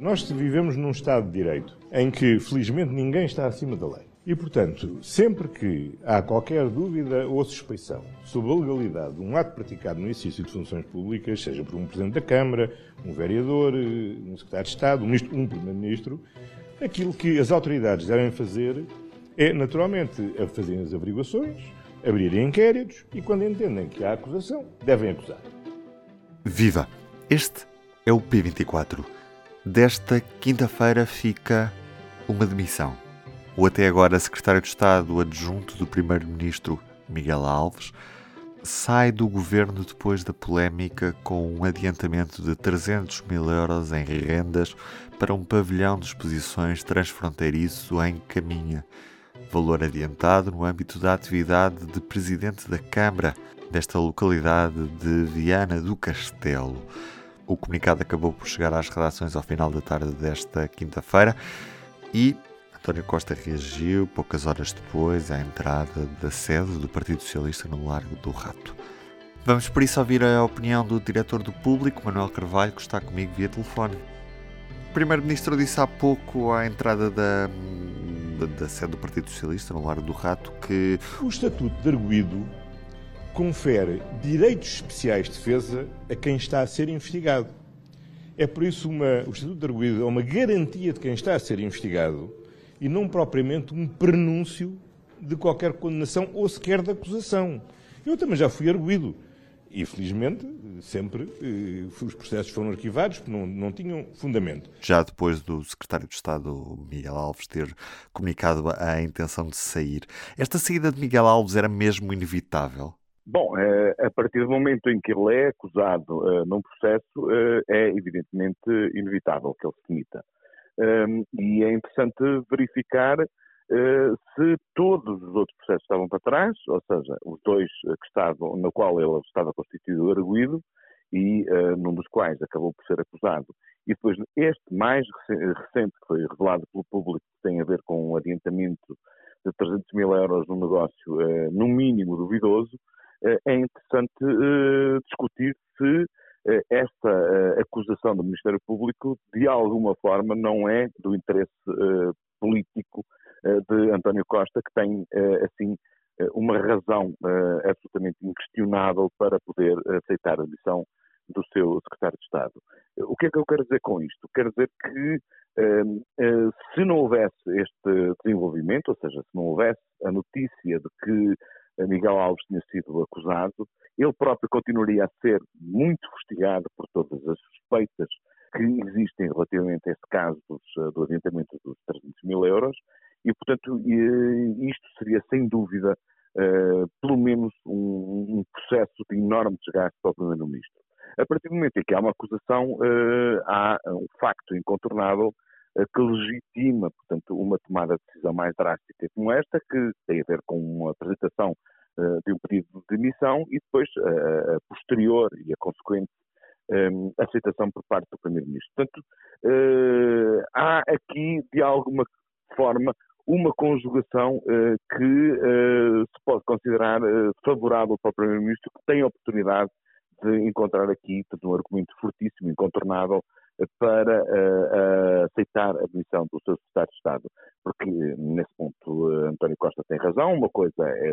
Nós vivemos num Estado de Direito em que, felizmente, ninguém está acima da lei. E, portanto, sempre que há qualquer dúvida ou suspeição sobre a legalidade de um ato praticado no exercício de funções públicas, seja por um Presidente da Câmara, um vereador, um Secretário de Estado, um, um Primeiro-Ministro, aquilo que as autoridades devem fazer é, naturalmente, fazerem as averiguações, abrirem inquéritos e, quando entendem que há acusação, devem acusar. Viva! Este é o P24. Desta quinta-feira fica uma demissão. O até agora secretário de Estado adjunto do primeiro-ministro Miguel Alves sai do governo depois da polémica com um adiantamento de 300 mil euros em rendas para um pavilhão de exposições transfronteiriço em Caminha. Valor adiantado no âmbito da atividade de presidente da Câmara desta localidade de Viana do Castelo. O comunicado acabou por chegar às redações ao final da tarde desta quinta-feira e António Costa reagiu poucas horas depois à entrada da sede do Partido Socialista no Largo do Rato. Vamos por isso ouvir a opinião do diretor do Público, Manuel Carvalho, que está comigo via telefone. O Primeiro-Ministro disse há pouco à entrada da, da, da, sede do Partido Socialista no Largo do Rato que. O Estatuto de Arguído confere direitos especiais de defesa a quem está a ser investigado. É por isso uma, o Estatuto de Arguído é uma garantia de quem está a ser investigado e não propriamente um prenúncio de qualquer condenação ou sequer de acusação. Eu também já fui arguído. E, felizmente, sempre eh, os processos foram arquivados porque não, não tinham fundamento. Já depois do secretário de Estado, Miguel Alves, ter comunicado a intenção de sair, esta saída de Miguel Alves era mesmo inevitável? Bom, eh, a partir do momento em que ele é acusado eh, num processo, eh, é evidentemente inevitável que ele se demita. E é interessante verificar se todos os outros processos estavam para trás, ou seja, os dois que estavam, no qual ele estava constituído arguído e num dos quais acabou por ser acusado. E depois este mais recente, que foi revelado pelo público, que tem a ver com um adiantamento de 300 mil euros num negócio, no mínimo duvidoso, é interessante eh, discutir se eh, esta acusação do Ministério Público, de alguma forma, não é do interesse político de António Costa, que tem, assim, uma razão absolutamente inquestionável para poder aceitar a missão do seu secretário de Estado. O que é que eu quero dizer com isto? Quero dizer que se não houvesse este desenvolvimento, ou seja, se não houvesse a notícia de que Miguel Alves tinha sido acusado. Ele próprio continuaria a ser muito fustigado por todas as suspeitas que existem relativamente a esse caso dos, eh, do adiantamento dos 300 mil euros e, portanto, isto seria sem dúvida pelo menos um, um, processo de enorme desgaste para o Primeiro-Ministro. A partir do momento em que há uma acusação, há um facto incontornável que legitima, portanto, uma tomada de decisão mais drástica como esta, que tem a ver com uma apresentação eh, de um pedido de demissão e depois a, posterior e a consequente um, eh, aceitação por parte do Primeiro-Ministro. Portanto, há aqui, de alguma forma, uma conjugação que se pode considerar favorável para o Primeiro-Ministro, que tem a oportunidade de encontrar aqui um argumento fortíssimo, incontornável, para uh, aceitar a demissão do seu secretário de Estado. Porque, nesse ponto, uh, António Costa tem razão. Uma coisa é,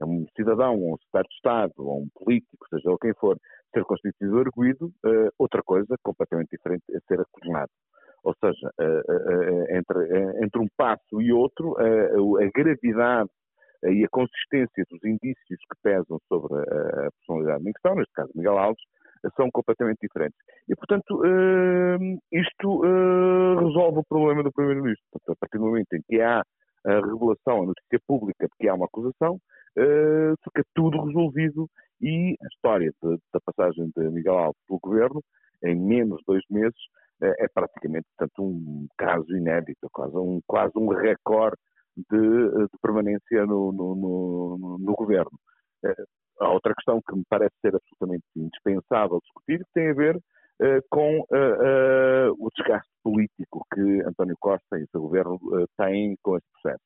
é um cidadão, ou um secretário de Estado, ou um político, seja o quem for, ser constituído arguído. Uh, outra coisa, completamente diferente, é ser acusado. Ou seja, entre, entre um passo e outro, a gravidade e a consistência dos indícios que pesam sobre a personalidade em questão, neste caso Miguel Alves, são completamente diferentes. E, portanto, uh, isto uh, resolve o problema do Primeiro-Ministro. A partir do momento em que há a revelação, a notícia pública de que há uma acusação, uh, fica tudo resolvido e a história de, da passagem de Miguel Alves pelo governo, em menos de dois meses, é praticamente, portanto, um caso inédito, quase um, quase um recorde de, de permanência no, no, no, no governo. Há outra questão que me parece ser absolutamente indispensável discutir, que tem a ver uh, com o desgaste político que António Costa e o seu governo têm com este processo.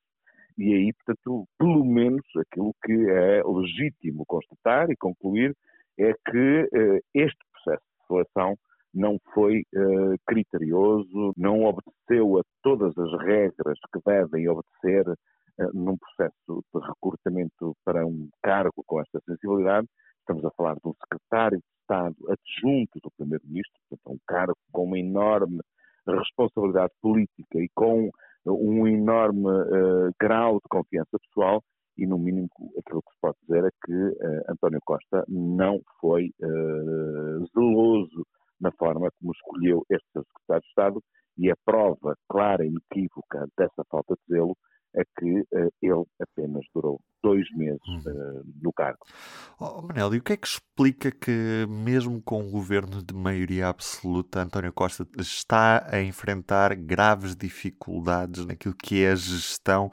E aí, portanto, pelo menos aquilo que é legítimo constatar e concluir é que este processo de seleção não foi uh, criterioso, não obedeceu a todas as regras que devem obedecer uh, num processo de recrutamento para um cargo com esta sensibilidade. Estamos a falar de um secretário de Estado adjunto do Primeiro-Ministro, portanto, um cargo com uma enorme responsabilidade política e com um enorme uh, grau de confiança pessoal e, no mínimo, aquilo que se pode dizer é que uh, António Costa não foi uh, zeloso na forma como escolheu este seu secretário de Estado e a prova clara e inequívoca dessa falta de zelo é que uh, ele apenas durou dois meses uh, no cargo. Oh, Manel, e o que é que explica que, mesmo com um governo de maioria absoluta, António Costa está a enfrentar graves dificuldades naquilo que é a gestão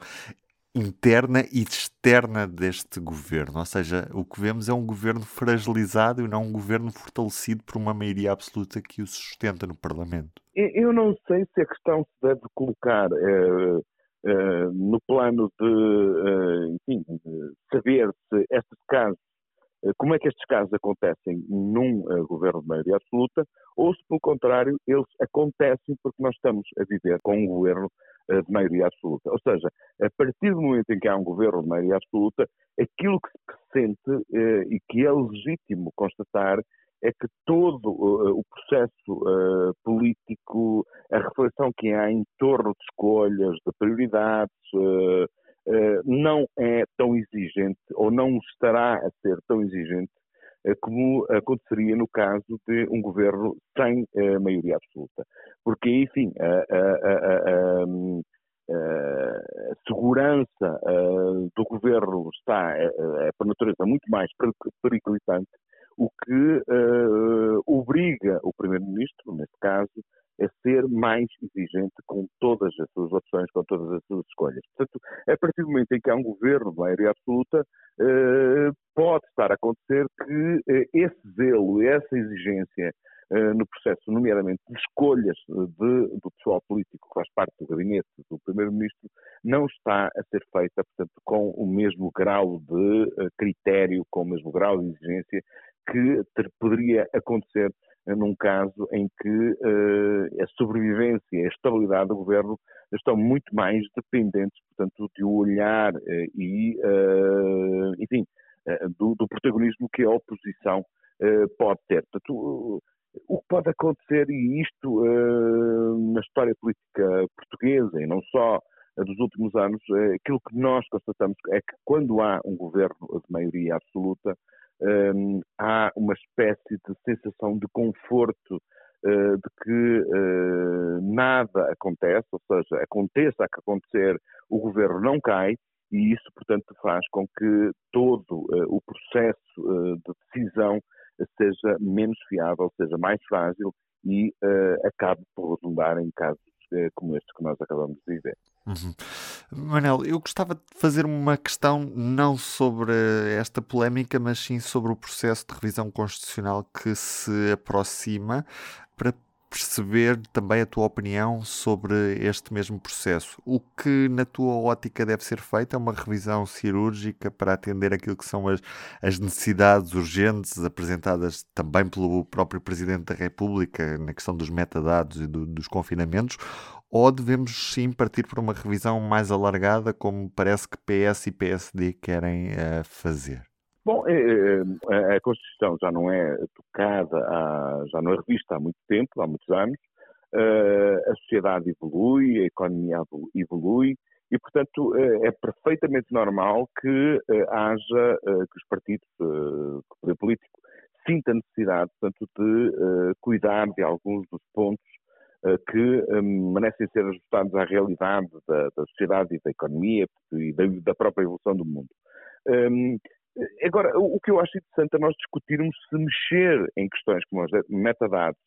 interna e externa deste governo. Ou seja, o que vemos é um governo fragilizado e não um governo fortalecido por uma maioria absoluta que o sustenta no Parlamento. Eu não sei se a questão se deve colocar eh, eh, no plano de, eh, enfim, saber se estes casos como é que estes casos acontecem num governo de maioria absoluta, ou se, pelo contrário, eles acontecem porque nós estamos a viver com um governo de maioria absoluta. Ou seja, a partir do momento em que há um governo de maioria absoluta, aquilo que se sente uh, e que é legítimo constatar é que todo uh, o processo uh, político, a reflexão que há em torno de escolhas, de prioridades, uh, não é tão exigente ou não estará a ser tão exigente como aconteceria no caso de um governo sem maioria absoluta. Porque, enfim, a, a, a, a segurança do governo está, é, por natureza, muito mais periclitante o que obriga o Primeiro-Ministro, neste caso, a ser mais exigente com todas as suas opções, com todas as suas escolhas. Portanto, a partir do momento em que há um governo de maioria absoluta, pode estar a acontecer que uh, esse zelo, essa exigência no processo, nomeadamente de escolhas de, do pessoal político que faz parte do gabinete do Primeiro-Ministro, não está a ser feita, portanto, com o mesmo grau de critério, com o mesmo grau de exigência que ter, poderia acontecer eh, num caso em que uh, a sobrevivência e a estabilidade do governo estão muito mais dependentes, portanto, de um olhar uh, e, uh, enfim, do, do, protagonismo que a oposição pode ter. Portanto, o que pode acontecer, e isto na história política portuguesa, e não só dos últimos anos, aquilo que nós constatamos é que quando há um governo de maioria absoluta, há uma espécie de sensação de conforto de que nada acontece, ou seja, aconteça a que acontecer, o governo não cai, e isso, portanto, faz com que todo uh, o processo de decisão seja menos fiável, seja mais frágil e acabe por redundar em casos como este que nós acabamos de viver. Uhum. Manel, eu gostava de fazer uma questão não sobre esta polémica, mas sim sobre o processo de revisão constitucional que se aproxima para perceber também a tua opinião sobre este mesmo processo. O que, na tua ótica, deve ser feito é uma revisão cirúrgica para atender aquilo que são as, as necessidades urgentes apresentadas também pelo próprio Presidente da República na questão dos metadados e do, dos confinamentos, ou devemos sim partir para uma revisão mais alargada, como parece que PS e PSD querem uh, fazer? Bom, é, é, a Constituição já não é tocada, há, já não é revista há muito tempo, há muitos anos. Uh, a sociedade evolui, a economia evolui e, portanto, é perfeitamente normal que haja, que os partidos, que o poder político, sinta a necessidade, portanto, de cuidar de alguns dos pontos eh, que merecem ser ajustados à realidade da, da, sociedade e da economia e da, da própria evolução do mundo. Um, agora, o, que eu acho interessante é nós discutirmos se mexer em questões como as metadados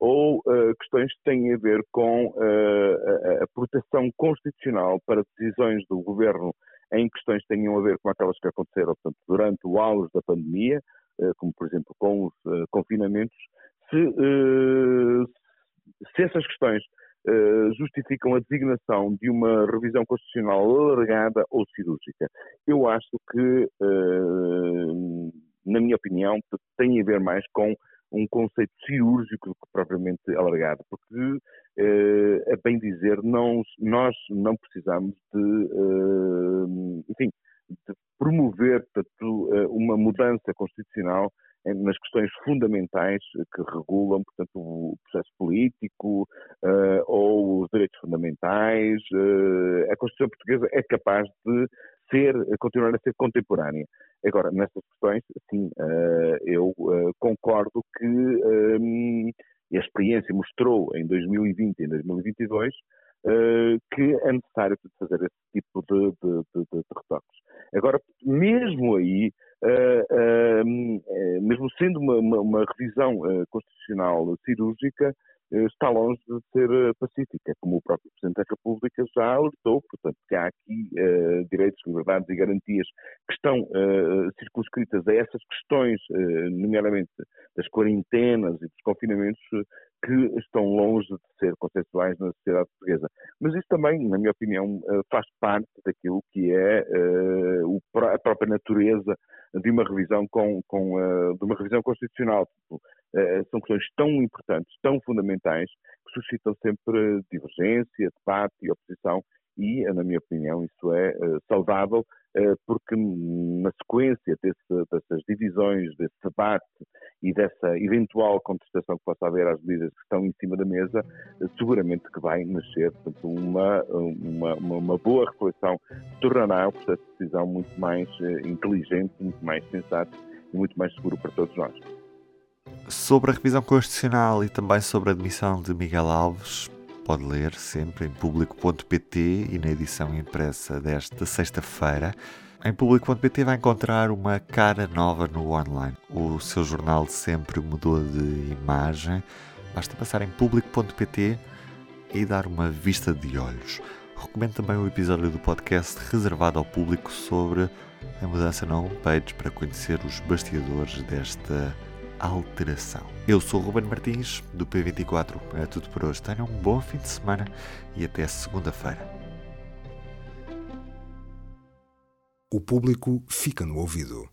ou uh, questões que têm a ver com uh, a, a, proteção constitucional para decisões do governo em questões que tenham a ver com aquelas que aconteceram portanto, durante o auge da pandemia, uh, como por exemplo com os confinamentos, se, se essas questões justificam a designação de uma revisão constitucional alargada ou cirúrgica. Eu acho que, uh, na minha opinião, tem a ver mais com um conceito cirúrgico do que propriamente alargado, porque, eh, a bem dizer, não, nós não precisamos de, eh, enfim, de promover portanto, eh, uma mudança constitucional nas questões fundamentais que regulam, portanto, o processo político uh, ou os direitos fundamentais. Uh, a Constituição Portuguesa é capaz de ser, continuar a ser contemporânea. Agora, nessas questões, sim, uh, eu concordo que um, a experiência mostrou em 2020 e em 2022 que é necessário fazer esse tipo de, de, de, de retoques. Agora, mesmo aí, mesmo sendo uma, uma, uma revisão constitucional cirúrgica, está longe de ser pacífica, como o próprio Presidente da República já alertou, portanto, que há aqui uh, direitos, liberdades e garantias que estão uh, circunscritas a essas questões, uh, nomeadamente das quarentenas e dos confinamentos, que estão longe de ser consensuais na sociedade portuguesa. Mas isso também, na minha opinião, faz parte daquilo que é a própria natureza de uma revisão com, com de uma revisão constitucional. São questões tão importantes, tão fundamentais, que suscitam sempre divergência, debate e oposição, e, na minha opinião, isso é saudável eh, porque na sequência desse, dessas divisões, desse debate e dessa eventual contestação que possa haver às medidas que estão em cima da mesa, eh, seguramente que vai nascer portanto, uma, uma, uma, boa reflexão tornará o processo de decisão muito mais eh, inteligente, muito mais sensato e muito mais seguro para todos nós. Sobre a revisão constitucional e também sobre a admissão de Miguel Alves, pode ler sempre em público.pt e na edição impressa desta sexta-feira. Em público.pt vai encontrar uma cara nova no online. O seu jornal sempre mudou de imagem. Basta passar em público.pt e dar uma vista de olhos. Recomendo também o episódio do podcast reservado ao público sobre a mudança na homepage para conhecer os bastidores desta alteração. Eu sou o Ruben Martins, do P24. É tudo por hoje. Tenham um bom fim de semana e até segunda-feira. O público fica no ouvido.